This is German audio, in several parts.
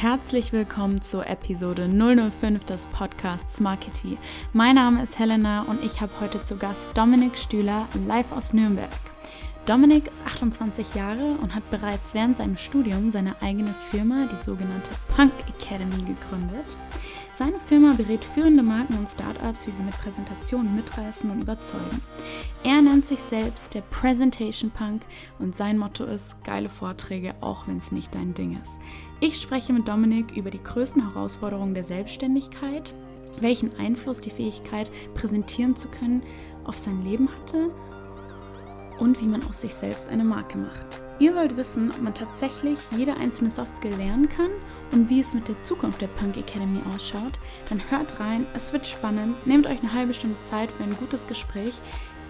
Herzlich willkommen zur Episode 005 des Podcasts Markety. Mein Name ist Helena und ich habe heute zu Gast Dominik Stühler live aus Nürnberg. Dominik ist 28 Jahre und hat bereits während seinem Studium seine eigene Firma, die sogenannte Punk Academy, gegründet. Seine Firma berät führende Marken und Startups, wie sie mit Präsentationen mitreißen und überzeugen. Er nennt sich selbst der Presentation Punk und sein Motto ist geile Vorträge, auch wenn es nicht dein Ding ist. Ich spreche mit Dominik über die größten Herausforderungen der Selbstständigkeit, welchen Einfluss die Fähigkeit, präsentieren zu können, auf sein Leben hatte und wie man aus sich selbst eine Marke macht. Ihr wollt wissen, ob man tatsächlich jede einzelne Softskill lernen kann und wie es mit der Zukunft der Punk Academy ausschaut, dann hört rein, es wird spannend, nehmt euch eine halbe Stunde Zeit für ein gutes Gespräch,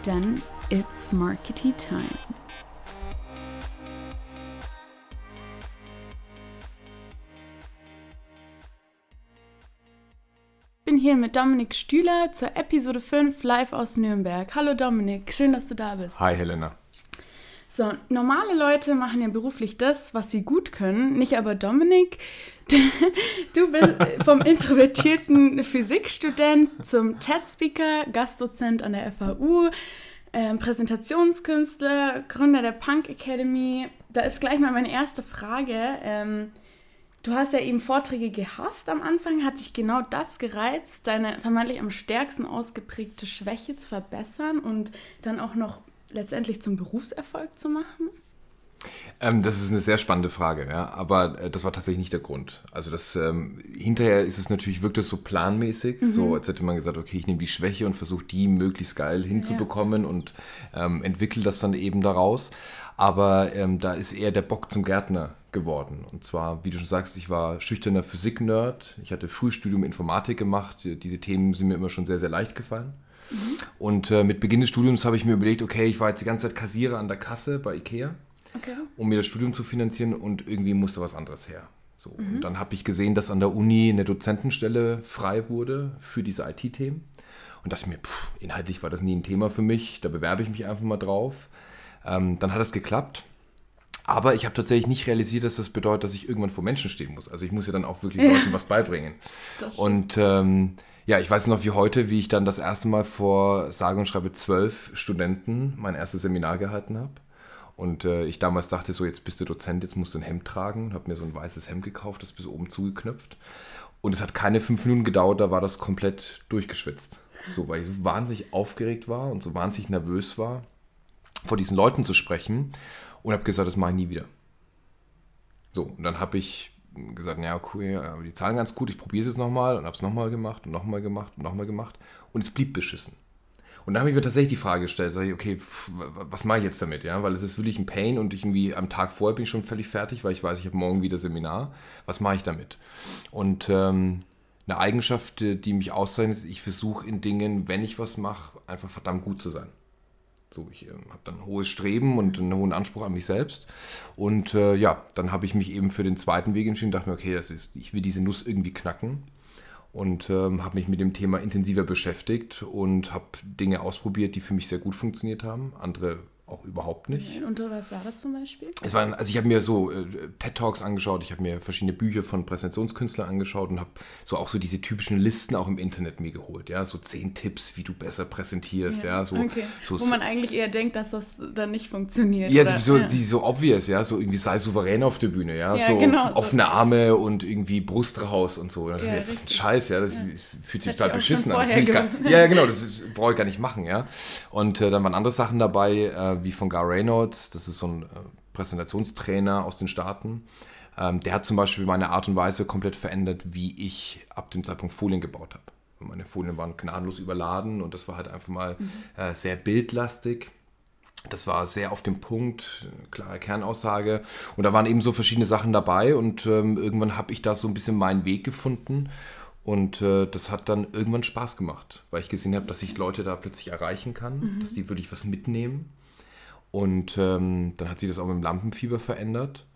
denn it's Markety Time. Ich bin hier mit Dominik Stühler zur Episode 5 live aus Nürnberg. Hallo Dominik, schön, dass du da bist. Hi Helena. So, normale Leute machen ja beruflich das, was sie gut können, nicht aber Dominik. Du bist vom introvertierten Physikstudent zum TED-Speaker, Gastdozent an der FAU, äh, Präsentationskünstler, Gründer der Punk Academy. Da ist gleich mal meine erste Frage. Ähm, du hast ja eben Vorträge gehasst am Anfang. Hat dich genau das gereizt, deine vermeintlich am stärksten ausgeprägte Schwäche zu verbessern und dann auch noch letztendlich zum Berufserfolg zu machen? Ähm, das ist eine sehr spannende Frage, ja. Aber äh, das war tatsächlich nicht der Grund. Also das ähm, hinterher ist es natürlich, wirkt es so planmäßig, mhm. so als hätte man gesagt, okay, ich nehme die Schwäche und versuche die möglichst geil hinzubekommen ja. und ähm, entwickle das dann eben daraus. Aber ähm, da ist eher der Bock zum Gärtner geworden. Und zwar, wie du schon sagst, ich war schüchterner Physik-Nerd. Ich hatte Frühstudium Informatik gemacht. Diese Themen sind mir immer schon sehr, sehr leicht gefallen. Mhm. Und äh, mit Beginn des Studiums habe ich mir überlegt, okay, ich war jetzt die ganze Zeit Kassierer an der Kasse bei Ikea, okay. um mir das Studium zu finanzieren und irgendwie musste was anderes her. So, mhm. Und dann habe ich gesehen, dass an der Uni eine Dozentenstelle frei wurde für diese IT-Themen und dachte mir, pff, inhaltlich war das nie ein Thema für mich, da bewerbe ich mich einfach mal drauf. Ähm, dann hat es geklappt. Aber ich habe tatsächlich nicht realisiert, dass das bedeutet, dass ich irgendwann vor Menschen stehen muss. Also ich muss ja dann auch wirklich Leuten was beibringen. Und ähm, ja, ich weiß noch wie heute, wie ich dann das erste Mal vor sage und schreibe zwölf Studenten mein erstes Seminar gehalten habe. Und äh, ich damals dachte so, jetzt bist du Dozent, jetzt musst du ein Hemd tragen. Und habe mir so ein weißes Hemd gekauft, das bis oben zugeknöpft. Und es hat keine fünf Minuten gedauert, da war das komplett durchgeschwitzt. So, weil ich so wahnsinnig aufgeregt war und so wahnsinnig nervös war, vor diesen Leuten zu sprechen. Und habe gesagt, das mache ich nie wieder. So, und dann habe ich gesagt, ja, okay, aber die zahlen ganz gut, ich probiere es jetzt nochmal und habe es nochmal gemacht und nochmal gemacht und nochmal gemacht und es blieb beschissen. Und da habe ich mir tatsächlich die Frage gestellt, sage ich, okay, pff, was mache ich jetzt damit? Ja, weil es ist wirklich ein Pain und ich irgendwie am Tag vorher bin ich schon völlig fertig, weil ich weiß, ich habe morgen wieder Seminar. Was mache ich damit? Und ähm, eine Eigenschaft, die mich auszeichnet, ist, ich versuche in Dingen, wenn ich was mache, einfach verdammt gut zu sein. So, ich äh, habe dann ein hohes Streben und einen hohen Anspruch an mich selbst. Und äh, ja, dann habe ich mich eben für den zweiten Weg entschieden, dachte mir, okay, das ist, ich will diese Nuss irgendwie knacken. Und ähm, habe mich mit dem Thema intensiver beschäftigt und habe Dinge ausprobiert, die für mich sehr gut funktioniert haben. Andere auch überhaupt nicht. Und was war das zum Beispiel? Es waren, also ich habe mir so äh, TED Talks angeschaut, ich habe mir verschiedene Bücher von Präsentationskünstlern angeschaut und habe so auch so diese typischen Listen auch im Internet mir geholt, ja, so zehn Tipps, wie du besser präsentierst, ja, ja so, okay. so, wo man eigentlich eher denkt, dass das dann nicht funktioniert. Ja, so, ja. Die, so obvious, ja, so irgendwie sei souverän auf der Bühne, ja, ja so genau, offene Arme und irgendwie Brust raus und so. Ja, das ist ein Scheiß, ja, das fühlt sich total beschissen an. ja, genau, das brauche ich gar nicht machen, ja. Und äh, dann waren andere Sachen dabei, äh, wie von Gar Reynolds das ist so ein äh, Präsentationstrainer aus den Staaten. Ähm, der hat zum Beispiel meine Art und Weise komplett verändert, wie ich ab dem Zeitpunkt Folien gebaut habe. Meine Folien waren gnadenlos überladen und das war halt einfach mal mhm. äh, sehr bildlastig. Das war sehr auf dem Punkt, klare Kernaussage. Und da waren eben so verschiedene Sachen dabei und ähm, irgendwann habe ich da so ein bisschen meinen Weg gefunden. Und äh, das hat dann irgendwann Spaß gemacht, weil ich gesehen habe, dass ich Leute da plötzlich erreichen kann, mhm. dass die wirklich was mitnehmen. Und ähm, dann hat sich das auch mit dem Lampenfieber verändert.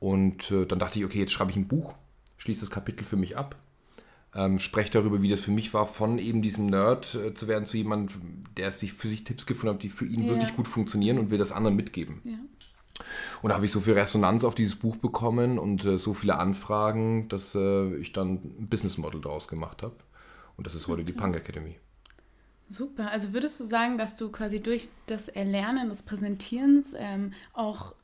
Und äh, dann dachte ich, okay, jetzt schreibe ich ein Buch, schließe das Kapitel für mich ab, ähm, spreche darüber, wie das für mich war, von eben diesem Nerd äh, zu werden zu jemandem, der sich für sich Tipps gefunden hat, die für ihn ja. wirklich gut funktionieren und will das anderen mitgeben. Ja. Und da habe ich so viel Resonanz auf dieses Buch bekommen und äh, so viele Anfragen, dass äh, ich dann ein Business Model daraus gemacht habe. Und das ist heute okay. die Punk Academy. Super. Also würdest du sagen, dass du quasi durch das Erlernen des Präsentierens ähm, auch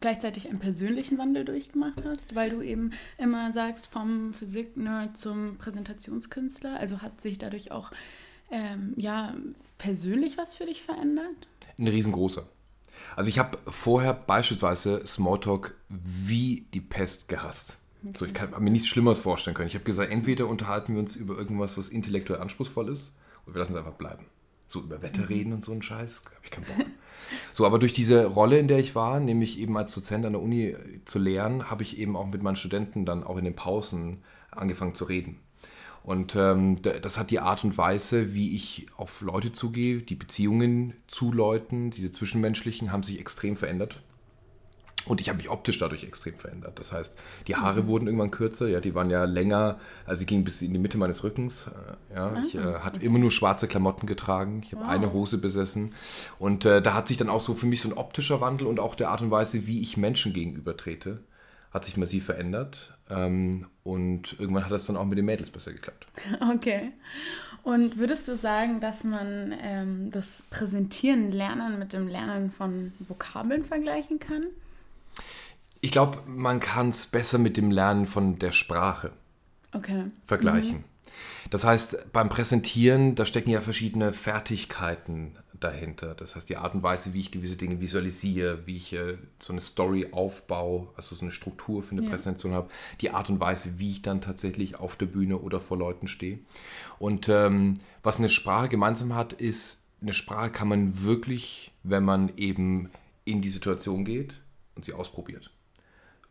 gleichzeitig einen persönlichen Wandel durchgemacht hast, weil du eben immer sagst, vom Physik-Nerd zum Präsentationskünstler. Also hat sich dadurch auch ähm, ja, persönlich was für dich verändert? Ein riesengroßer. Also ich habe vorher beispielsweise Smalltalk wie die Pest gehasst. Okay. So, ich kann mir nichts Schlimmeres vorstellen können. Ich habe gesagt, entweder unterhalten wir uns über irgendwas, was intellektuell anspruchsvoll ist, wir lassen es einfach bleiben. So über Wetter mhm. reden und so ein Scheiß, habe ich keinen Bock. so, aber durch diese Rolle, in der ich war, nämlich eben als Dozent an der Uni zu lehren, habe ich eben auch mit meinen Studenten dann auch in den Pausen angefangen zu reden. Und ähm, das hat die Art und Weise, wie ich auf Leute zugehe, die Beziehungen zu Leuten, diese zwischenmenschlichen, haben sich extrem verändert. Und ich habe mich optisch dadurch extrem verändert. Das heißt, die Haare mhm. wurden irgendwann kürzer, ja, die waren ja länger, also sie gingen bis in die Mitte meines Rückens. Äh, ja, ah, ich äh, hatte immer nur schwarze Klamotten getragen, ich habe wow. eine Hose besessen. Und äh, da hat sich dann auch so für mich so ein optischer Wandel und auch der Art und Weise, wie ich Menschen gegenüber trete, hat sich massiv verändert. Ähm, und irgendwann hat das dann auch mit den Mädels besser geklappt. Okay. Und würdest du sagen, dass man ähm, das Präsentieren, Lernen mit dem Lernen von Vokabeln vergleichen kann? Ich glaube, man kann es besser mit dem Lernen von der Sprache okay. vergleichen. Mhm. Das heißt, beim Präsentieren, da stecken ja verschiedene Fertigkeiten dahinter. Das heißt, die Art und Weise, wie ich gewisse Dinge visualisiere, wie ich äh, so eine Story aufbaue, also so eine Struktur für eine ja. Präsentation habe, die Art und Weise, wie ich dann tatsächlich auf der Bühne oder vor Leuten stehe. Und ähm, was eine Sprache gemeinsam hat, ist, eine Sprache kann man wirklich, wenn man eben in die Situation geht und sie ausprobiert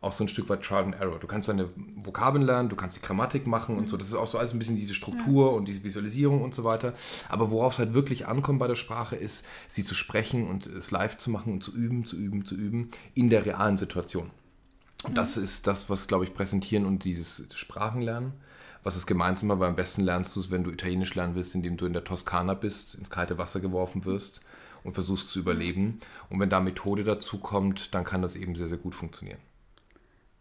auch so ein Stück weit Trial and Error. Du kannst deine Vokabeln lernen, du kannst die Grammatik machen und so. Das ist auch so alles ein bisschen diese Struktur ja. und diese Visualisierung und so weiter. Aber worauf es halt wirklich ankommt bei der Sprache, ist, sie zu sprechen und es live zu machen und zu üben, zu üben, zu üben in der realen Situation. Und das ist das, was, glaube ich, präsentieren und dieses Sprachenlernen. Was ist gemeinsam, aber am besten lernst du es, wenn du Italienisch lernen willst, indem du in der Toskana bist, ins kalte Wasser geworfen wirst und versuchst zu überleben. Und wenn da Methode dazu kommt, dann kann das eben sehr, sehr gut funktionieren.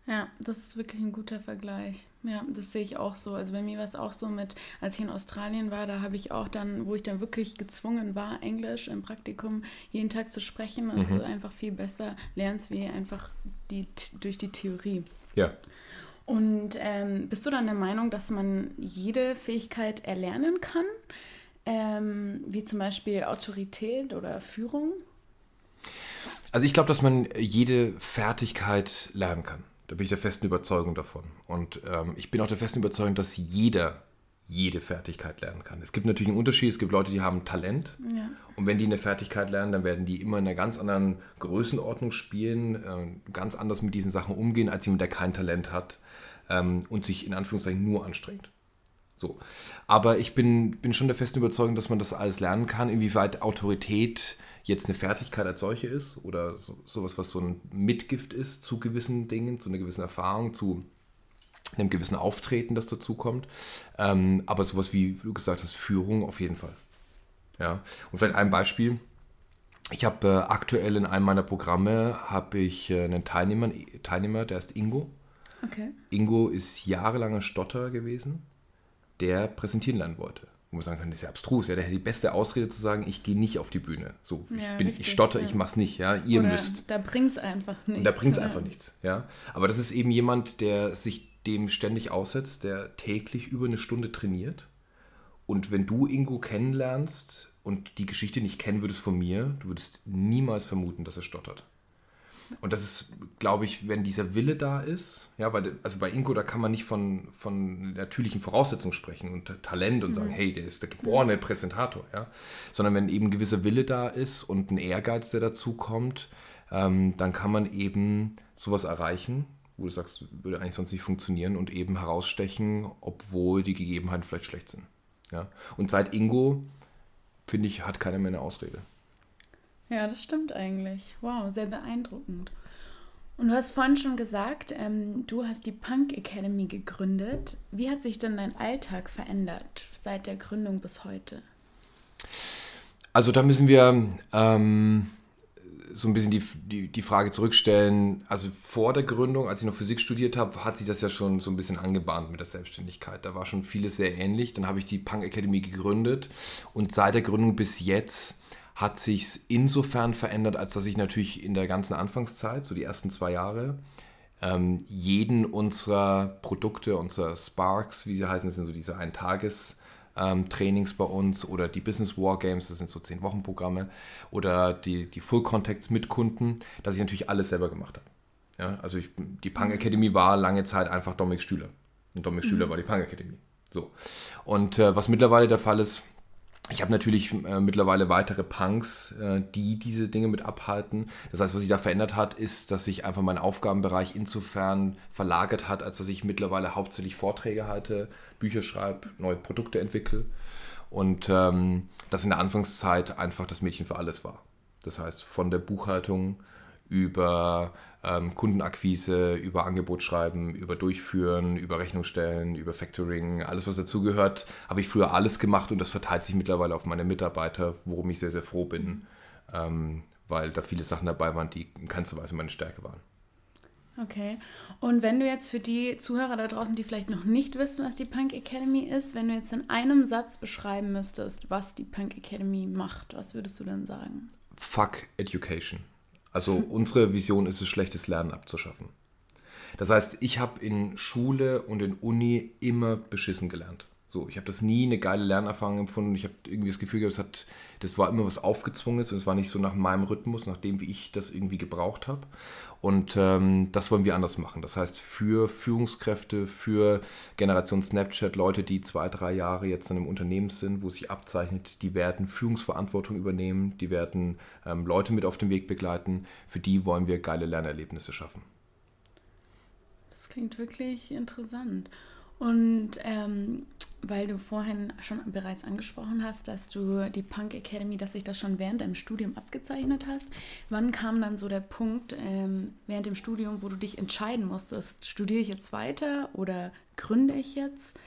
Ja, das ist wirklich ein guter Vergleich. Ja, das sehe ich auch so. Also bei mir war es auch so mit, als ich in Australien war, da habe ich auch dann, wo ich dann wirklich gezwungen war, Englisch im Praktikum jeden Tag zu sprechen, dass mhm. du einfach viel besser lernst, wie einfach die, durch die Theorie. Ja. Und ähm, bist du dann der Meinung, dass man jede Fähigkeit erlernen kann? Ähm, wie zum Beispiel Autorität oder Führung? Also ich glaube, dass man jede Fertigkeit lernen kann. Da bin ich der festen Überzeugung davon. Und ähm, ich bin auch der festen Überzeugung, dass jeder jede Fertigkeit lernen kann. Es gibt natürlich einen Unterschied. Es gibt Leute, die haben Talent. Ja. Und wenn die eine Fertigkeit lernen, dann werden die immer in einer ganz anderen Größenordnung spielen, äh, ganz anders mit diesen Sachen umgehen, als jemand, der kein Talent hat ähm, und sich in Anführungszeichen nur anstrengt. So. Aber ich bin, bin schon der festen Überzeugung, dass man das alles lernen kann, inwieweit Autorität jetzt eine Fertigkeit als solche ist oder so, sowas, was so ein Mitgift ist zu gewissen Dingen, zu einer gewissen Erfahrung, zu einem gewissen Auftreten, das dazukommt. Ähm, aber sowas wie, wie du gesagt hast, Führung auf jeden Fall. Ja. Und vielleicht ein Beispiel. Ich habe äh, aktuell in einem meiner Programme habe ich äh, einen Teilnehmer, Teilnehmer, der ist Ingo. Okay. Ingo ist jahrelanger Stotter gewesen, der präsentieren lernen wollte wo man sagen kann, das ist ja abstrus, ja, der hätte die beste Ausrede zu sagen, ich gehe nicht auf die Bühne. So, ich, ja, bin, richtig, ich stotter, ja. ich mach's nicht, ja, ihr Oder müsst. Da bringt es einfach nichts. Da bringt es einfach nichts, ja. Aber das ist eben jemand, der sich dem ständig aussetzt, der täglich über eine Stunde trainiert. Und wenn du Ingo kennenlernst und die Geschichte nicht kennen würdest von mir, du würdest niemals vermuten, dass er stottert. Und das ist, glaube ich, wenn dieser Wille da ist, ja, weil, also bei Inko, da kann man nicht von, von natürlichen Voraussetzungen sprechen und Talent und mhm. sagen, hey, der ist der geborene Präsentator, ja. Sondern wenn eben ein gewisser Wille da ist und ein Ehrgeiz, der dazu kommt, ähm, dann kann man eben sowas erreichen, wo du sagst, würde eigentlich sonst nicht funktionieren und eben herausstechen, obwohl die Gegebenheiten vielleicht schlecht sind. Ja. Und seit Ingo, finde ich, hat keiner mehr eine Ausrede. Ja, das stimmt eigentlich. Wow, sehr beeindruckend. Und du hast vorhin schon gesagt, ähm, du hast die Punk Academy gegründet. Wie hat sich denn dein Alltag verändert seit der Gründung bis heute? Also da müssen wir ähm, so ein bisschen die, die, die Frage zurückstellen, also vor der Gründung, als ich noch Physik studiert habe, hat sich das ja schon so ein bisschen angebahnt mit der Selbstständigkeit. Da war schon vieles sehr ähnlich. Dann habe ich die Punk Academy gegründet und seit der Gründung bis jetzt hat sich insofern verändert, als dass ich natürlich in der ganzen Anfangszeit, so die ersten zwei Jahre, ähm, jeden unserer Produkte, unserer Sparks, wie sie heißen, das sind so diese Eintages- ähm, Trainings bei uns oder die Business Wargames, das sind so 10-Wochen-Programme oder die, die Full Contacts mit Kunden, dass ich natürlich alles selber gemacht habe. Ja, also ich, die Punk Academy war lange Zeit einfach Dominik Stühler. Und Dominik Stühler mhm. war die Punk Academy. So. Und äh, was mittlerweile der Fall ist, ich habe natürlich äh, mittlerweile weitere Punks, äh, die diese Dinge mit abhalten. Das heißt, was sich da verändert hat, ist, dass sich einfach mein Aufgabenbereich insofern verlagert hat, als dass ich mittlerweile hauptsächlich Vorträge halte, Bücher schreibe, neue Produkte entwickle. Und ähm, das in der Anfangszeit einfach das Mädchen für alles war. Das heißt, von der Buchhaltung über ähm, Kundenakquise, über Angebot schreiben, über Durchführen, über Rechnungsstellen, über Factoring, alles was dazugehört, habe ich früher alles gemacht und das verteilt sich mittlerweile auf meine Mitarbeiter, worum ich sehr, sehr froh bin, ähm, weil da viele Sachen dabei waren, die in keinster Weise meine Stärke waren. Okay. Und wenn du jetzt für die Zuhörer da draußen, die vielleicht noch nicht wissen, was die Punk Academy ist, wenn du jetzt in einem Satz beschreiben müsstest, was die Punk Academy macht, was würdest du dann sagen? Fuck Education. Also unsere Vision ist es, schlechtes Lernen abzuschaffen. Das heißt, ich habe in Schule und in Uni immer beschissen gelernt. So, ich habe das nie eine geile Lernerfahrung empfunden. Ich habe irgendwie das Gefühl gehabt, es hat, das war immer was Aufgezwungenes und es war nicht so nach meinem Rhythmus, nach dem, wie ich das irgendwie gebraucht habe. Und ähm, das wollen wir anders machen. Das heißt, für Führungskräfte, für Generation Snapchat, Leute, die zwei, drei Jahre jetzt in einem Unternehmen sind, wo sich abzeichnet, die werden Führungsverantwortung übernehmen, die werden ähm, Leute mit auf dem Weg begleiten. Für die wollen wir geile Lernerlebnisse schaffen. Das klingt wirklich interessant. Und ähm, weil du vorhin schon bereits angesprochen hast, dass du die Punk Academy, dass sich das schon während deinem Studium abgezeichnet hast. Wann kam dann so der Punkt ähm, während dem Studium, wo du dich entscheiden musstest, studiere ich jetzt weiter oder gründe ich jetzt?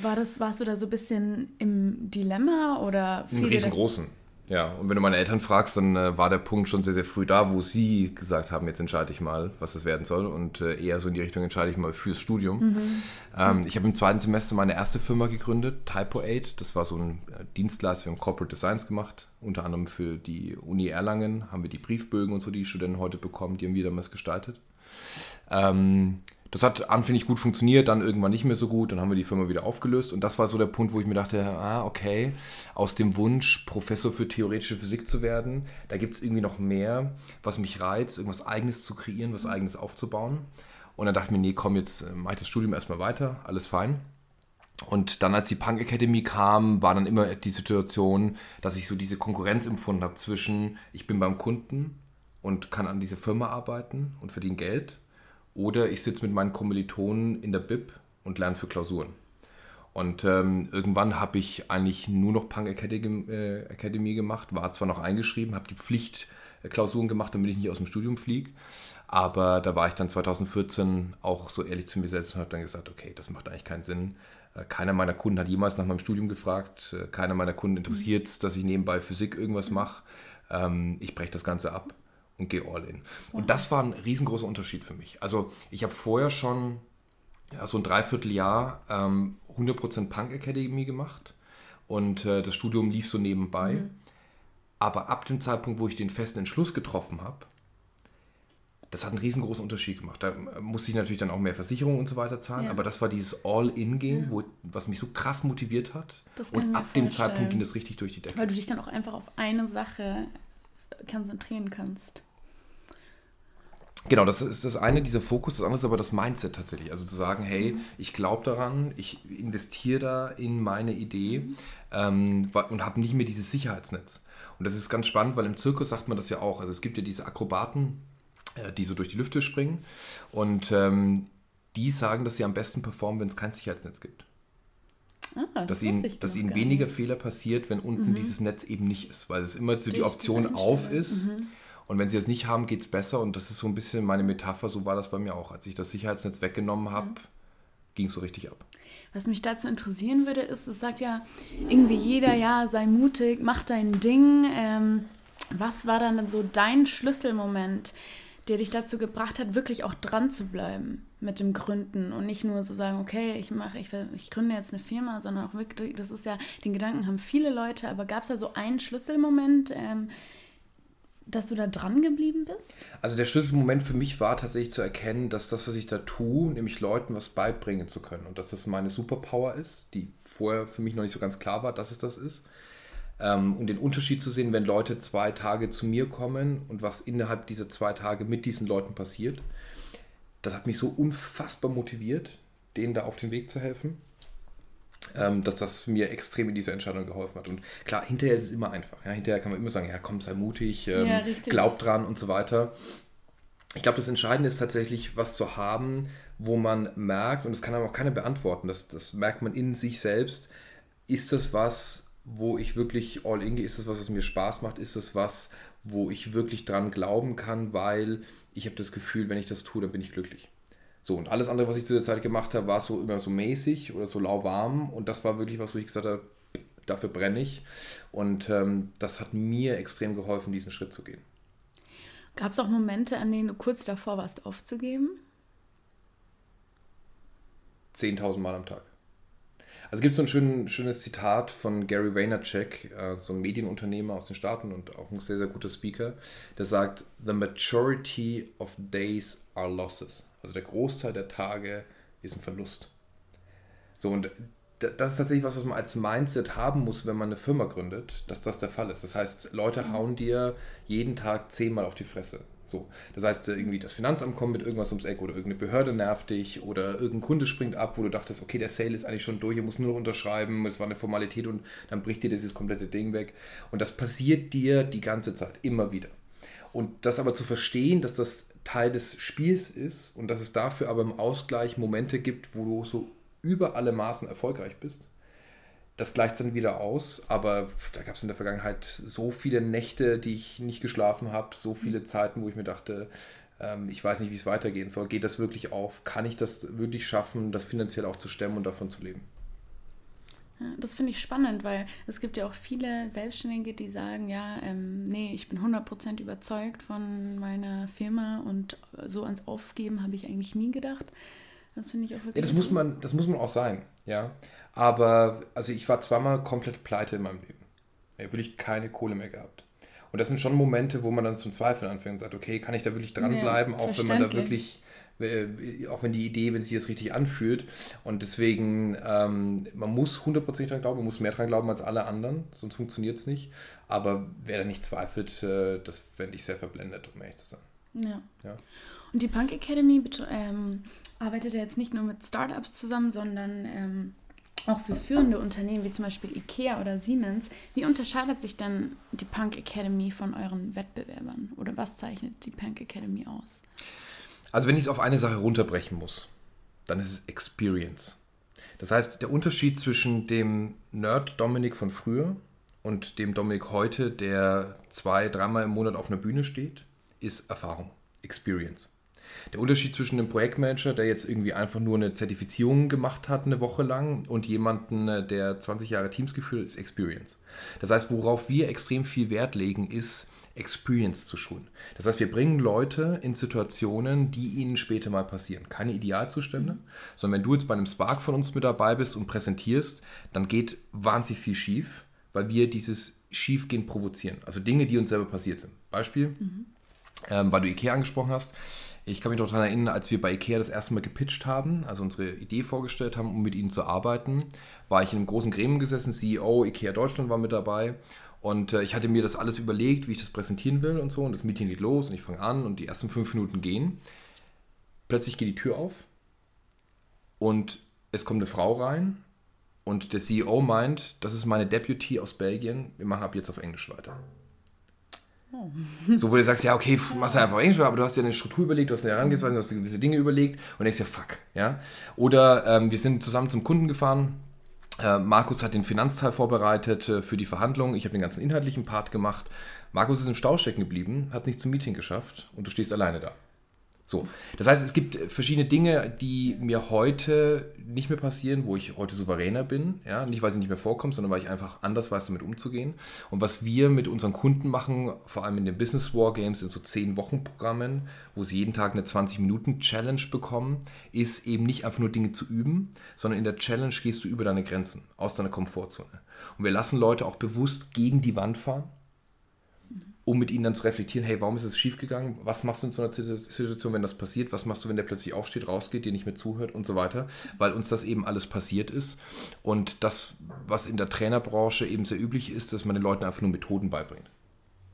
War das, warst du da so ein bisschen im Dilemma oder? Im riesengroßen. Ja, und wenn du meine Eltern fragst, dann äh, war der Punkt schon sehr, sehr früh da, wo sie gesagt haben, jetzt entscheide ich mal, was es werden soll. Und äh, eher so in die Richtung entscheide ich mal fürs Studium. Mhm. Ähm, ich habe im zweiten Semester meine erste Firma gegründet, Typo 8. Das war so ein äh, Dienstleister, wir haben Corporate Designs gemacht. Unter anderem für die Uni Erlangen haben wir die Briefbögen und so, die, die Studenten heute bekommen, die haben wir damals gestaltet. Ähm, das hat anfänglich gut funktioniert, dann irgendwann nicht mehr so gut, dann haben wir die Firma wieder aufgelöst und das war so der Punkt, wo ich mir dachte, ah, okay, aus dem Wunsch, Professor für theoretische Physik zu werden, da gibt es irgendwie noch mehr, was mich reizt, irgendwas Eigenes zu kreieren, was Eigenes aufzubauen. Und dann dachte ich mir, nee, komm, jetzt äh, mach ich das Studium erstmal weiter, alles fein. Und dann, als die Punk Academy kam, war dann immer die Situation, dass ich so diese Konkurrenz empfunden habe zwischen, ich bin beim Kunden und kann an dieser Firma arbeiten und verdiene Geld oder ich sitze mit meinen Kommilitonen in der Bib und lerne für Klausuren. Und ähm, irgendwann habe ich eigentlich nur noch Punk Academy, äh, gemacht, war zwar noch eingeschrieben, habe die Pflichtklausuren gemacht, damit ich nicht aus dem Studium fliege. Aber da war ich dann 2014 auch so ehrlich zu mir selbst und habe dann gesagt, okay, das macht eigentlich keinen Sinn. Äh, keiner meiner Kunden hat jemals nach meinem Studium gefragt. Äh, keiner meiner Kunden interessiert es, dass ich nebenbei Physik irgendwas mache. Ähm, ich breche das Ganze ab und gehe all in. Und das war ein riesengroßer Unterschied für mich. Also ich habe vorher schon ja, so ein Dreivierteljahr ähm, 100% Punk Academy gemacht und äh, das Studium lief so nebenbei. Mhm. Aber ab dem Zeitpunkt, wo ich den festen Entschluss getroffen habe, das hat einen riesengroßen Unterschied gemacht. Da äh, musste ich natürlich dann auch mehr Versicherungen und so weiter zahlen, ja. aber das war dieses All-In-Gehen, ja. was mich so krass motiviert hat. Und ab dem Zeitpunkt ging das richtig durch die Decke. Weil du dich dann auch einfach auf eine Sache konzentrieren kannst. Genau, das ist das eine, dieser Fokus, das andere ist aber das Mindset tatsächlich. Also zu sagen, hey, ich glaube daran, ich investiere da in meine Idee ähm, und habe nicht mehr dieses Sicherheitsnetz. Und das ist ganz spannend, weil im Zirkus sagt man das ja auch. Also es gibt ja diese Akrobaten, äh, die so durch die Lüfte springen und ähm, die sagen, dass sie am besten performen, wenn es kein Sicherheitsnetz gibt. Ah, das dass ihnen, dass ihnen weniger Fehler passiert, wenn unten mhm. dieses Netz eben nicht ist, weil es immer so die Option auf ist. Mhm und wenn sie es nicht haben, geht es besser. Und das ist so ein bisschen meine Metapher, so war das bei mir auch. Als ich das Sicherheitsnetz weggenommen habe, mhm. ging es so richtig ab. Was mich dazu interessieren würde, ist, es sagt ja irgendwie jeder, ja, sei mutig, mach dein Ding. Ähm, Was war dann so dein Schlüsselmoment, der dich dazu gebracht hat, wirklich auch dran zu bleiben mit dem Gründen und nicht nur so sagen, okay, ich mache, ich, ich gründe jetzt eine Firma, sondern auch wirklich, das ist ja, den Gedanken haben viele Leute, aber gab es da so einen Schlüsselmoment, ähm, dass du da dran geblieben bist? Also der Schlüsselmoment für mich war tatsächlich zu erkennen, dass das, was ich da tue, nämlich Leuten was beibringen zu können und dass das meine Superpower ist, die vorher für mich noch nicht so ganz klar war, dass es das ist. Ähm, und den Unterschied zu sehen, wenn Leute zwei Tage zu mir kommen und was innerhalb dieser zwei Tage mit diesen Leuten passiert, das hat mich so unfassbar motiviert, denen da auf den Weg zu helfen, ähm, dass das mir extrem in dieser Entscheidung geholfen hat. Und klar, hinterher ist es immer einfach. Ja, hinterher kann man immer sagen, ja komm, sei mutig, ähm, ja, glaub dran und so weiter. Ich glaube, das Entscheidende ist tatsächlich, was zu haben, wo man merkt, und das kann aber auch keiner beantworten, das, das merkt man in sich selbst, ist das was, wo ich wirklich all in gehe? Ist das was, was mir Spaß macht? Ist das was, wo ich wirklich dran glauben kann, weil ich habe das Gefühl, wenn ich das tue, dann bin ich glücklich. So, und alles andere, was ich zu der Zeit gemacht habe, war so immer so mäßig oder so lauwarm. Und das war wirklich was, wo ich gesagt habe, dafür brenne ich. Und ähm, das hat mir extrem geholfen, diesen Schritt zu gehen. Gab es auch Momente, an denen du kurz davor warst, aufzugeben? 10.000 Mal am Tag. Also es gibt so ein schön, schönes Zitat von Gary Vaynerchuk, äh, so ein Medienunternehmer aus den Staaten und auch ein sehr, sehr guter Speaker, der sagt, The majority of days are losses. Also der Großteil der Tage ist ein Verlust. So, und das ist tatsächlich was, was man als Mindset haben muss, wenn man eine Firma gründet, dass das der Fall ist. Das heißt, Leute hauen dir jeden Tag zehnmal auf die Fresse. So. Das heißt, äh, irgendwie das Finanzamt kommt mit irgendwas ums Eck oder irgendeine Behörde nervt dich oder irgendein Kunde springt ab, wo du dachtest, okay, der Sale ist eigentlich schon durch, ihr muss nur noch unterschreiben, es war eine Formalität und dann bricht dir dieses komplette Ding weg. Und das passiert dir die ganze Zeit, immer wieder. Und das aber zu verstehen, dass das Teil des Spiels ist und dass es dafür aber im Ausgleich Momente gibt, wo du so über alle Maßen erfolgreich bist, das gleicht dann wieder aus, aber da gab es in der Vergangenheit so viele Nächte, die ich nicht geschlafen habe, so viele mhm. Zeiten, wo ich mir dachte, ähm, ich weiß nicht, wie es weitergehen soll. Geht das wirklich auf? Kann ich das wirklich schaffen, das finanziell auch zu stemmen und davon zu leben? das finde ich spannend, weil es gibt ja auch viele Selbstständige, die sagen, ja, ähm, nee, ich bin 100% überzeugt von meiner Firma und so ans Aufgeben habe ich eigentlich nie gedacht. Das finde ich auch wirklich. Ja, das, muss man, das muss man auch sein, ja. Aber also ich war zweimal komplett pleite in meinem Leben. Ich habe wirklich keine Kohle mehr gehabt. Und das sind schon Momente, wo man dann zum Zweifeln anfängt und sagt, okay, kann ich da wirklich dranbleiben, ja, auch wenn man da wirklich, äh, auch wenn die Idee, wenn sich das richtig anfühlt. Und deswegen, ähm, man muss 100% dran glauben, man muss mehr dran glauben als alle anderen, sonst funktioniert es nicht. Aber wer da nicht zweifelt, äh, das fände ich sehr verblendet, um ehrlich zu sein. Ja. ja. Und die Punk Academy ähm, arbeitet ja jetzt nicht nur mit Startups zusammen, sondern ähm, auch für führende Unternehmen wie zum Beispiel IKEA oder Siemens. Wie unterscheidet sich denn die Punk Academy von euren Wettbewerbern? Oder was zeichnet die Punk Academy aus? Also wenn ich es auf eine Sache runterbrechen muss, dann ist es Experience. Das heißt, der Unterschied zwischen dem Nerd Dominik von früher und dem Dominik heute, der zwei, dreimal im Monat auf einer Bühne steht, ist Erfahrung, Experience. Der Unterschied zwischen einem Projektmanager, der jetzt irgendwie einfach nur eine Zertifizierung gemacht hat, eine Woche lang, und jemanden, äh, der 20 Jahre Teams geführt ist Experience. Das heißt, worauf wir extrem viel Wert legen, ist Experience zu schulen. Das heißt, wir bringen Leute in Situationen, die ihnen später mal passieren. Keine Idealzustände, sondern wenn du jetzt bei einem Spark von uns mit dabei bist und präsentierst, dann geht wahnsinnig viel schief, weil wir dieses Schiefgehen provozieren. Also Dinge, die uns selber passiert sind. Beispiel, mhm. ähm, weil du Ikea angesprochen hast. Ich kann mich noch daran erinnern, als wir bei IKEA das erste Mal gepitcht haben, also unsere Idee vorgestellt haben, um mit ihnen zu arbeiten, war ich in einem großen Gremium gesessen, CEO IKEA Deutschland war mit dabei und äh, ich hatte mir das alles überlegt, wie ich das präsentieren will und so und das Meeting geht los und ich fange an und die ersten fünf Minuten gehen. Plötzlich geht die Tür auf und es kommt eine Frau rein und der CEO meint, das ist meine Deputy aus Belgien, wir machen ab jetzt auf Englisch weiter. Oh. So, wo du sagst, ja, okay, machst du einfach Englisch, aber du hast dir eine Struktur überlegt, du hast eine Herangehensweise, du hast gewisse Dinge überlegt und denkst ja, fuck, ja. Oder ähm, wir sind zusammen zum Kunden gefahren. Äh, Markus hat den Finanzteil vorbereitet äh, für die Verhandlungen. Ich habe den ganzen inhaltlichen Part gemacht. Markus ist im Stau stecken geblieben, hat es nicht zum Meeting geschafft und du stehst alleine da. So, das heißt, es gibt verschiedene Dinge, die mir heute nicht mehr passieren, wo ich heute souveräner bin. Ja? Nicht, weil sie nicht mehr vorkommen, sondern weil ich einfach anders weiß, damit umzugehen. Und was wir mit unseren Kunden machen, vor allem in den Business Wargames, in so 10-Wochen-Programmen, wo sie jeden Tag eine 20-Minuten-Challenge bekommen, ist eben nicht einfach nur Dinge zu üben, sondern in der Challenge gehst du über deine Grenzen, aus deiner Komfortzone. Und wir lassen Leute auch bewusst gegen die Wand fahren um mit ihnen dann zu reflektieren, hey, warum ist es schiefgegangen? Was machst du in so einer Situation, wenn das passiert? Was machst du, wenn der plötzlich aufsteht, rausgeht, dir nicht mehr zuhört und so weiter? Weil uns das eben alles passiert ist. Und das, was in der Trainerbranche eben sehr üblich ist, dass man den Leuten einfach nur Methoden beibringt.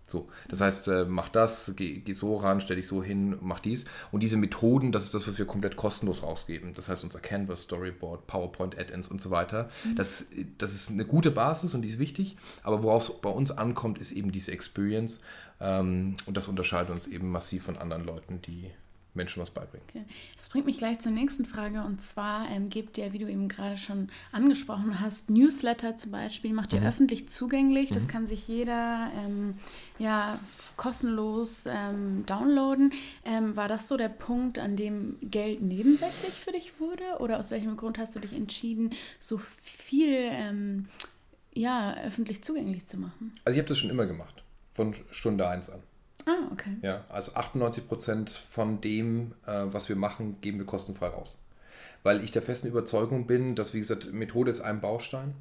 So, das heißt, äh, mach das, geh, geh, so ran, stell dich so hin, mach dies. Und diese Methoden, das ist das, was wir komplett kostenlos rausgeben. Das heißt, unser Canvas, Storyboard, PowerPoint, Add-ins und so weiter. Mhm. Das, das ist eine gute Basis und die ist wichtig. Aber worauf es bei uns ankommt, ist eben diese Experience. Ähm, und das unterscheidet uns eben massiv von anderen Leuten, die Menschen was beibringen. Okay. Das bringt mich gleich zur nächsten Frage und zwar ähm, gebt ihr, wie du eben gerade schon angesprochen hast, Newsletter zum Beispiel, macht ihr mhm. öffentlich zugänglich. Das mhm. kann sich jeder ähm, ja, kostenlos ähm, downloaden. Ähm, war das so der Punkt, an dem Geld nebensächlich für dich wurde oder aus welchem Grund hast du dich entschieden, so viel ähm, ja, öffentlich zugänglich zu machen? Also ich habe das schon immer gemacht, von Stunde 1 an. Ah, okay. Ja, also 98 Prozent von dem, äh, was wir machen, geben wir kostenfrei raus. Weil ich der festen Überzeugung bin, dass, wie gesagt, Methode ist ein Baustein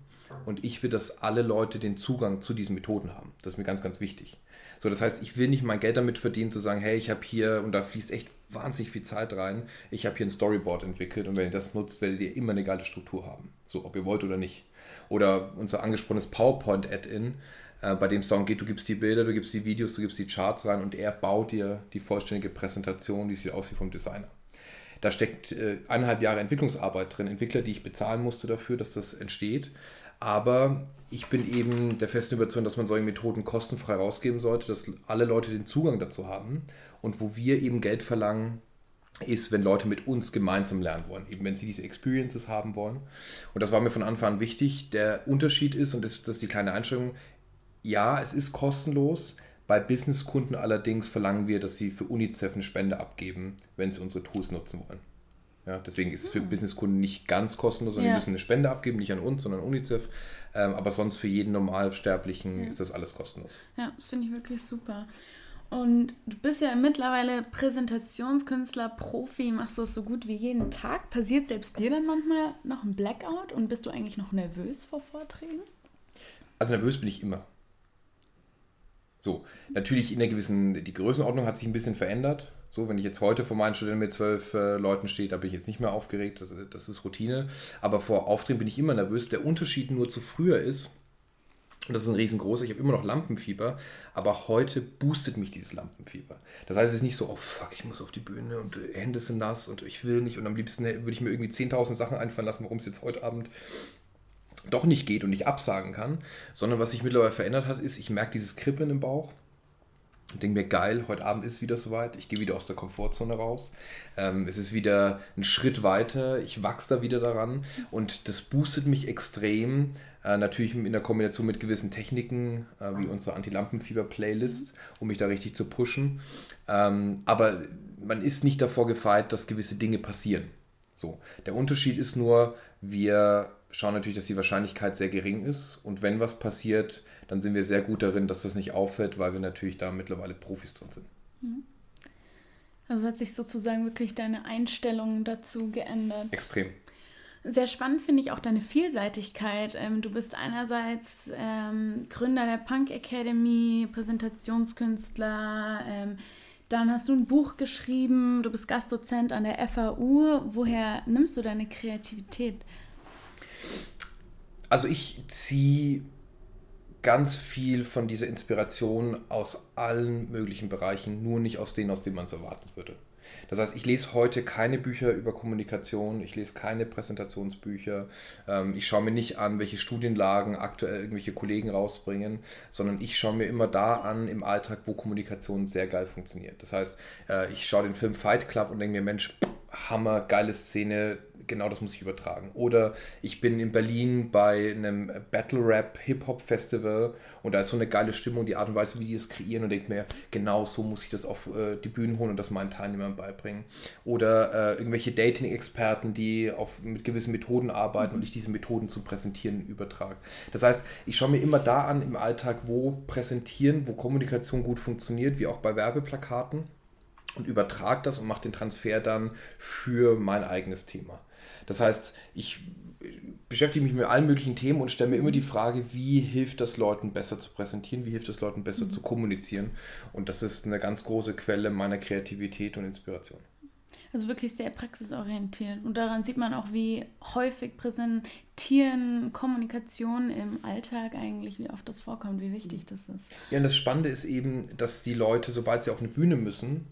und ich will, dass alle Leute den Zugang zu diesen Methoden haben. Das ist mir ganz, ganz wichtig. So, das heißt, ich will nicht mein Geld damit verdienen, zu sagen, hey, ich habe hier, und da fließt echt wahnsinnig viel Zeit rein, ich habe hier ein Storyboard entwickelt und wenn ihr das nutzt, werdet ihr immer eine geile Struktur haben. So, ob ihr wollt oder nicht. Oder unser angesprochenes PowerPoint-Add-in, äh, bei dem Song geht, du gibst die Bilder, du gibst die Videos, du gibst die Charts rein und er baut dir die vollständige Präsentation, die sieht aus wie vom Designer. Da steckt äh, eineinhalb Jahre Entwicklungsarbeit drin, Entwickler, die ich bezahlen musste dafür, dass das entsteht. Aber ich bin eben der festen Überzeugung, dass man solche Methoden kostenfrei rausgeben sollte, dass alle Leute den Zugang dazu haben. Und wo wir eben Geld verlangen, ist, wenn Leute mit uns gemeinsam lernen wollen, eben wenn sie diese Experiences haben wollen. Und das war mir von Anfang an wichtig. Der Unterschied ist, und das, das ist die kleine Einschränkung, ja, es ist kostenlos. Bei Businesskunden allerdings verlangen wir, dass sie für UNICEF eine Spende abgeben, wenn sie unsere Tools nutzen wollen. Ja, deswegen ist es für hm. Businesskunden nicht ganz kostenlos, sondern ja. die müssen eine Spende abgeben, nicht an uns, sondern an UNICEF. Ähm, aber sonst für jeden Normalsterblichen ja. ist das alles kostenlos. Ja, das finde ich wirklich super. Und du bist ja mittlerweile Präsentationskünstler, Profi, machst das so gut wie jeden Tag. Passiert selbst dir dann manchmal noch ein Blackout und bist du eigentlich noch nervös vor Vorträgen? Also nervös bin ich immer. So, natürlich in der gewissen, die Größenordnung hat sich ein bisschen verändert. So, wenn ich jetzt heute vor meinen Studenten mit zwölf äh, Leuten stehe, da bin ich jetzt nicht mehr aufgeregt, das, das ist Routine. Aber vor Auftreten bin ich immer nervös. Der Unterschied nur zu früher ist, und das ist ein riesengroßer, ich habe immer noch Lampenfieber, aber heute boostet mich dieses Lampenfieber. Das heißt, es ist nicht so, oh fuck, ich muss auf die Bühne und äh, Hände sind nass und ich will nicht und am liebsten äh, würde ich mir irgendwie 10.000 Sachen einfallen lassen, warum es jetzt heute Abend doch nicht geht und ich absagen kann, sondern was sich mittlerweile verändert hat, ist, ich merke dieses Kribbeln im Bauch und denke mir, geil, heute Abend ist wieder soweit, ich gehe wieder aus der Komfortzone raus. Ähm, es ist wieder ein Schritt weiter, ich wachse da wieder daran und das boostet mich extrem. Äh, natürlich in der Kombination mit gewissen Techniken, äh, wie unsere Anti-Lampenfieber-Playlist, um mich da richtig zu pushen. Ähm, aber man ist nicht davor gefeit, dass gewisse Dinge passieren. So. Der Unterschied ist nur, wir schauen natürlich, dass die Wahrscheinlichkeit sehr gering ist. Und wenn was passiert, dann sind wir sehr gut darin, dass das nicht auffällt, weil wir natürlich da mittlerweile Profis drin sind. Mhm. Also hat sich sozusagen wirklich deine Einstellung dazu geändert. Extrem. Sehr spannend finde ich auch deine Vielseitigkeit. Ähm, du bist einerseits ähm, Gründer der Punk Academy, Präsentationskünstler, ähm, dann hast du ein Buch geschrieben, du bist Gastdozent an der FAU. Woher nimmst du deine Kreativität? Also ich ziehe ganz viel von dieser Inspiration aus allen möglichen Bereichen, nur nicht aus denen, aus denen man es erwarten würde. Das heißt, ich lese heute keine Bücher über Kommunikation, ich lese keine Präsentationsbücher, ähm, ich schaue mir nicht an, welche Studienlagen aktuell irgendwelche Kollegen rausbringen, sondern ich schaue mir immer da an im Alltag, wo Kommunikation sehr geil funktioniert. Das heißt, äh, ich schaue den Film Fight Club und denke mir, Mensch, Hammer, geile Szene, genau das muss ich übertragen. Oder ich bin in Berlin bei einem Battle Rap Hip-Hop Festival und da ist so eine geile Stimmung, die Art und Weise, wie die es kreieren und denke mir, genau so muss ich das auf äh, die Bühnen holen und das meinen Teilnehmern beibringen. Oder äh, irgendwelche Dating-Experten, die auf, mit gewissen Methoden arbeiten und ich diese Methoden zu präsentieren übertrage. Das heißt, ich schaue mir immer da an im Alltag, wo präsentieren, wo Kommunikation gut funktioniert, wie auch bei Werbeplakaten und übertrage das und mache den Transfer dann für mein eigenes Thema. Das heißt, ich beschäftige mich mit allen möglichen Themen und stelle mir immer die Frage, wie hilft das Leuten besser zu präsentieren, wie hilft es Leuten besser mhm. zu kommunizieren. Und das ist eine ganz große Quelle meiner Kreativität und Inspiration. Also wirklich sehr praxisorientiert. Und daran sieht man auch, wie häufig präsentieren Kommunikation im Alltag eigentlich, wie oft das vorkommt, wie wichtig das ist. Ja, und das Spannende ist eben, dass die Leute, sobald sie auf eine Bühne müssen,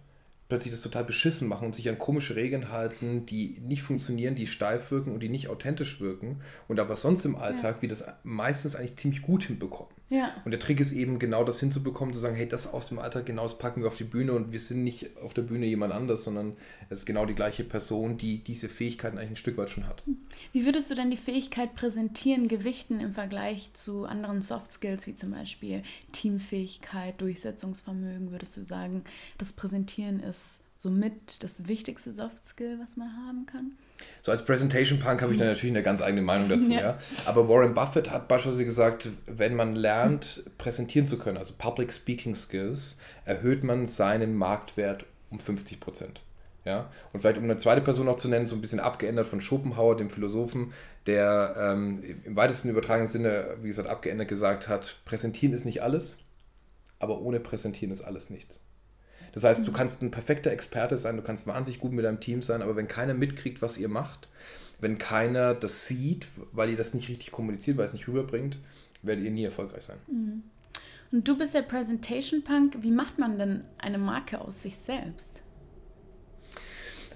plötzlich das total beschissen machen und sich an komische Regeln halten, die nicht funktionieren, die steif wirken und die nicht authentisch wirken und aber sonst im Alltag, ja. wie das meistens eigentlich ziemlich gut hinbekommen. Ja. Und der Trick ist eben genau das hinzubekommen, zu sagen, hey, das aus dem Alltag, genau das packen wir auf die Bühne und wir sind nicht auf der Bühne jemand anders, sondern es ist genau die gleiche Person, die diese Fähigkeiten eigentlich ein Stück weit schon hat. Wie würdest du denn die Fähigkeit präsentieren, gewichten im Vergleich zu anderen Soft Skills, wie zum Beispiel Teamfähigkeit, Durchsetzungsvermögen? Würdest du sagen, das Präsentieren ist somit das wichtigste Soft Skill, was man haben kann? So als Presentation Punk habe ich da natürlich eine ganz eigene Meinung dazu, ja. ja. Aber Warren Buffett hat beispielsweise gesagt, wenn man lernt, präsentieren zu können, also Public Speaking Skills, erhöht man seinen Marktwert um 50 Prozent. Ja? Und vielleicht um eine zweite Person noch zu nennen, so ein bisschen abgeändert von Schopenhauer, dem Philosophen, der ähm, im weitesten übertragenen Sinne, wie gesagt, abgeändert gesagt hat, präsentieren ist nicht alles, aber ohne präsentieren ist alles nichts. Das heißt, du kannst ein perfekter Experte sein, du kannst wahnsinnig gut mit deinem Team sein, aber wenn keiner mitkriegt, was ihr macht, wenn keiner das sieht, weil ihr das nicht richtig kommuniziert, weil es nicht rüberbringt, werdet ihr nie erfolgreich sein. Mhm. Und du bist der Presentation Punk. Wie macht man denn eine Marke aus sich selbst?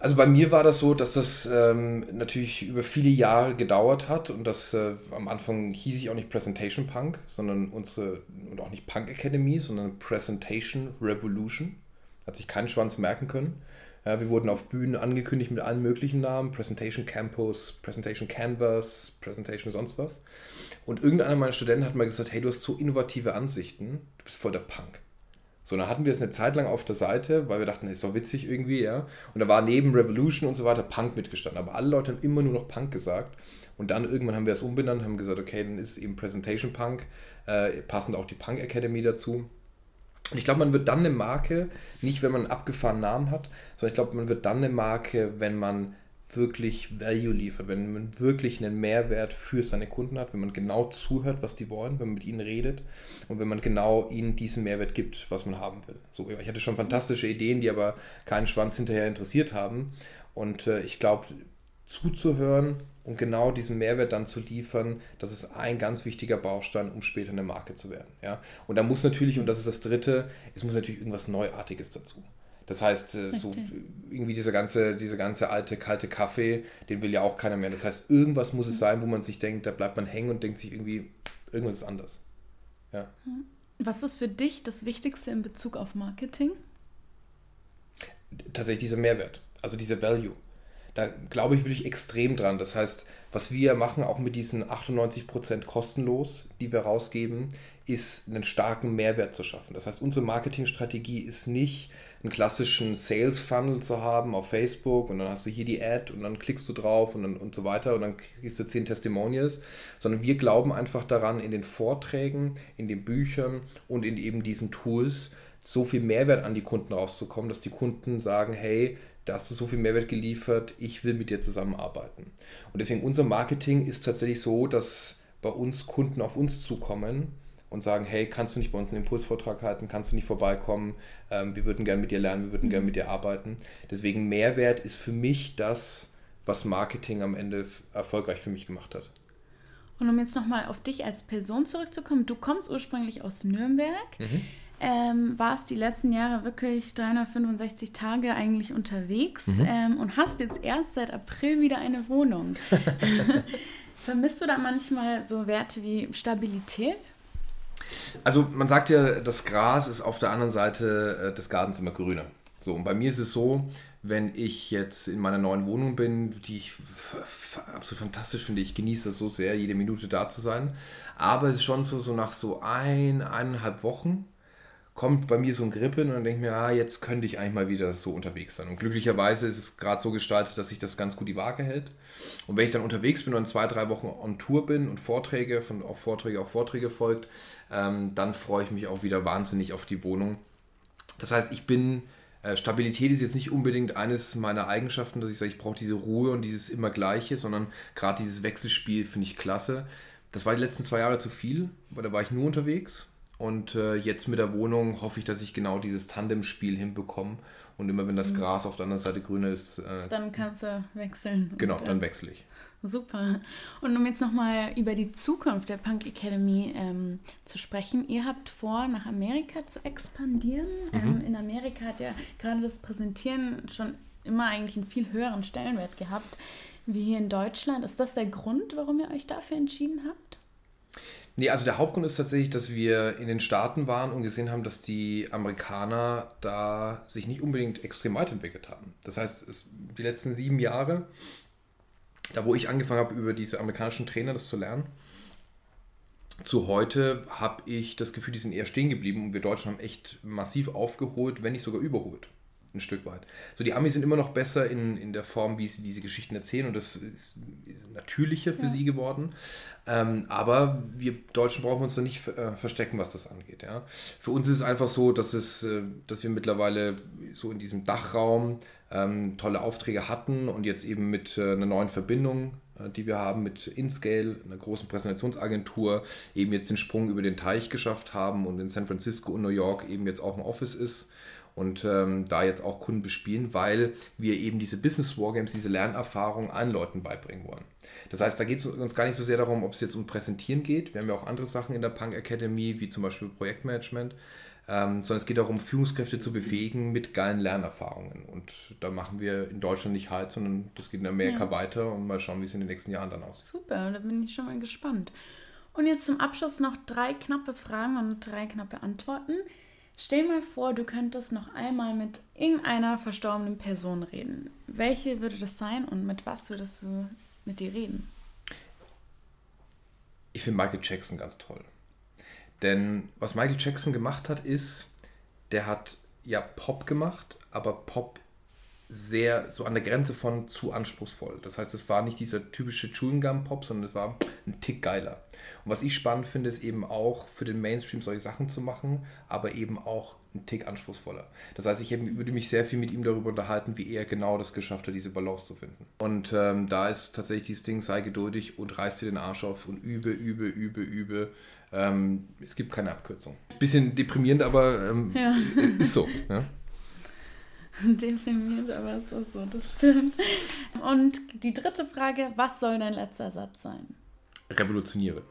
Also bei mir war das so, dass das ähm, natürlich über viele Jahre gedauert hat und das äh, am Anfang hieß ich auch nicht Presentation Punk, sondern unsere und auch nicht Punk Academy, sondern Presentation Revolution hat sich keinen Schwanz merken können. Ja, wir wurden auf Bühnen angekündigt mit allen möglichen Namen: Presentation Campus, Presentation Canvas, Presentation sonst was. Und irgendeiner meiner Studenten hat mal gesagt: Hey, du hast so innovative Ansichten, du bist voll der Punk. So, dann hatten wir es eine Zeit lang auf der Seite, weil wir dachten, das ist doch witzig irgendwie, ja. Und da war neben Revolution und so weiter Punk mitgestanden. Aber alle Leute haben immer nur noch Punk gesagt. Und dann irgendwann haben wir es umbenannt, haben gesagt, okay, dann ist es eben Presentation Punk, äh, passend auch die Punk Academy dazu. Und ich glaube, man wird dann eine Marke, nicht wenn man einen abgefahrenen Namen hat, sondern ich glaube, man wird dann eine Marke, wenn man wirklich Value liefert, wenn man wirklich einen Mehrwert für seine Kunden hat, wenn man genau zuhört, was die wollen, wenn man mit ihnen redet und wenn man genau ihnen diesen Mehrwert gibt, was man haben will. So, ich hatte schon fantastische Ideen, die aber keinen Schwanz hinterher interessiert haben. Und äh, ich glaube, zuzuhören und genau diesen Mehrwert dann zu liefern, das ist ein ganz wichtiger Baustein, um später eine Marke zu werden. Ja? Und da muss natürlich, und das ist das Dritte, es muss natürlich irgendwas Neuartiges dazu. Das heißt, äh, so irgendwie dieser ganze, dieser ganze alte, kalte Kaffee, den will ja auch keiner mehr. Das heißt, irgendwas muss es mhm. sein, wo man sich denkt, da bleibt man hängen und denkt sich irgendwie, irgendwas ist anders. Ja. Mhm. Was ist für dich das Wichtigste in Bezug auf Marketing? Tatsächlich dieser Mehrwert, also dieser Value da glaube ich wirklich extrem dran. Das heißt, was wir machen, auch mit diesen 98% kostenlos, die wir rausgeben, ist einen starken Mehrwert zu schaffen. Das heißt, unsere Marketingstrategie ist nicht, einen klassischen Sales Funnel zu haben auf Facebook und dann hast du hier die Ad und dann klickst du drauf und, dann, und so weiter und dann kriegst du zehn Testimonials, sondern wir glauben einfach daran, in den Vorträgen, in den Büchern und in eben diesen Tools so viel Mehrwert an die Kunden rauszukommen, dass die Kunden sagen, hey, da hast du so viel Mehrwert geliefert, ich will mit dir zusammenarbeiten. Und deswegen unser Marketing ist tatsächlich so, dass bei uns Kunden auf uns zukommen und sagen, hey, kannst du nicht bei uns einen Impulsvortrag halten, kannst du nicht vorbeikommen, ähm, wir würden gerne mit dir lernen, wir würden mhm. gerne mit dir arbeiten. Deswegen Mehrwert ist für mich das, was Marketing am Ende erfolgreich für mich gemacht hat. Und um jetzt nochmal auf dich als Person zurückzukommen, du kommst ursprünglich aus Nürnberg. Mhm ähm, warst die letzten Jahre wirklich 365 Tage eigentlich unterwegs mhm. ähm, und hast jetzt erst seit April wieder eine Wohnung. Vermisst du da manchmal so Werte wie Stabilität? Also man sagt ja, das Gras ist auf der anderen Seite äh, des Gartens immer grüner. So, und bei mir ist es so, wenn ich jetzt in meiner neuen Wohnung bin, die ich absolut fantastisch finde, ich genieße das so sehr, jede Minute da zu sein. Aber es ist schon so, so nach so ein, eineinhalb Wochen kommt bei mir so ein Grippen und dann denke ich mir, ah, jetzt könnte ich eigentlich mal wieder so unterwegs sein. Und glücklicherweise ist es gerade so gestaltet, dass sich das ganz gut die Waage hält. Und wenn ich dann unterwegs bin und zwei, drei Wochen on Tour bin und Vorträge, von auf Vorträge auf Vorträge folgt, ähm, dann freue ich mich auch wieder wahnsinnig auf die Wohnung. Das heißt, ich bin äh, Stabilität ist jetzt nicht unbedingt eines meiner Eigenschaften, dass ich sage, ich brauche diese Ruhe und dieses immer Gleiche, sondern gerade dieses Wechselspiel finde ich klasse. Das war die letzten zwei Jahre zu viel, weil da war ich nur unterwegs. Und äh, jetzt mit der Wohnung hoffe ich, dass ich genau dieses Tandemspiel hinbekomme. Und immer wenn das mhm. Gras auf der anderen Seite grüner ist. Äh, dann kannst du wechseln. Genau, und, dann wechsle ich. Super. Und um jetzt nochmal über die Zukunft der Punk Academy ähm, zu sprechen, ihr habt vor, nach Amerika zu expandieren. Mhm. Ähm, in Amerika hat ja gerade das Präsentieren schon immer eigentlich einen viel höheren Stellenwert gehabt wie hier in Deutschland. Ist das der Grund, warum ihr euch dafür entschieden habt? Nee, also der Hauptgrund ist tatsächlich, dass wir in den Staaten waren und gesehen haben, dass die Amerikaner da sich nicht unbedingt extrem weiterentwickelt haben. Das heißt, es, die letzten sieben Jahre, da wo ich angefangen habe, über diese amerikanischen Trainer das zu lernen, zu heute habe ich das Gefühl, die sind eher stehen geblieben und wir Deutschen haben echt massiv aufgeholt, wenn nicht sogar überholt ein Stück weit. So, die Amis sind immer noch besser in, in der Form, wie sie diese Geschichten erzählen und das ist natürlicher für ja. sie geworden. Ähm, aber wir Deutschen brauchen uns da nicht äh, verstecken, was das angeht. Ja? Für uns ist es einfach so, dass, es, äh, dass wir mittlerweile so in diesem Dachraum ähm, tolle Aufträge hatten und jetzt eben mit äh, einer neuen Verbindung äh, die wir haben mit InScale, einer großen Präsentationsagentur, eben jetzt den Sprung über den Teich geschafft haben und in San Francisco und New York eben jetzt auch ein Office ist und ähm, da jetzt auch Kunden bespielen, weil wir eben diese Business Wargames, diese Lernerfahrung allen Leuten beibringen wollen. Das heißt, da geht es uns gar nicht so sehr darum, ob es jetzt um Präsentieren geht. Wir haben ja auch andere Sachen in der Punk Academy, wie zum Beispiel Projektmanagement, ähm, sondern es geht darum, Führungskräfte zu befähigen mit geilen Lernerfahrungen. Und da machen wir in Deutschland nicht halt, sondern das geht in Amerika ja. weiter und mal schauen, wie es in den nächsten Jahren dann aussieht. Super, da bin ich schon mal gespannt. Und jetzt zum Abschluss noch drei knappe Fragen und drei knappe Antworten. Stell mal vor, du könntest noch einmal mit irgendeiner verstorbenen Person reden. Welche würde das sein und mit was würdest du mit dir reden? Ich finde Michael Jackson ganz toll. Denn was Michael Jackson gemacht hat, ist, der hat ja Pop gemacht, aber Pop sehr so an der Grenze von zu anspruchsvoll. Das heißt, es war nicht dieser typische Chewing Gum Pop, sondern es war ein Tick geiler. Und was ich spannend finde, ist eben auch für den Mainstream solche Sachen zu machen, aber eben auch ein Tick anspruchsvoller. Das heißt, ich würde mich sehr viel mit ihm darüber unterhalten, wie er genau das geschafft hat, diese Balance zu finden. Und ähm, da ist tatsächlich dieses Ding, sei geduldig und reiß dir den Arsch auf und übe, übe, übe, übe. Ähm, es gibt keine Abkürzung. Bisschen deprimierend, aber ähm, ja. ist so. Ja? Deprimiert, aber es ist so, das stimmt. Und die dritte Frage, was soll dein letzter Satz sein? Revolutioniere.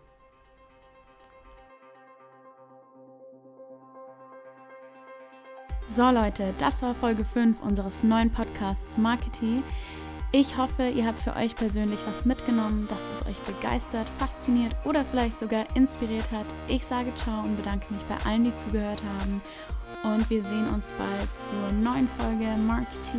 So Leute, das war Folge 5 unseres neuen Podcasts Marketing. Ich hoffe, ihr habt für euch persönlich was mitgenommen, dass es euch begeistert, fasziniert oder vielleicht sogar inspiriert hat. Ich sage ciao und bedanke mich bei allen, die zugehört haben. Und wir sehen uns bald zur neuen Folge Mark T.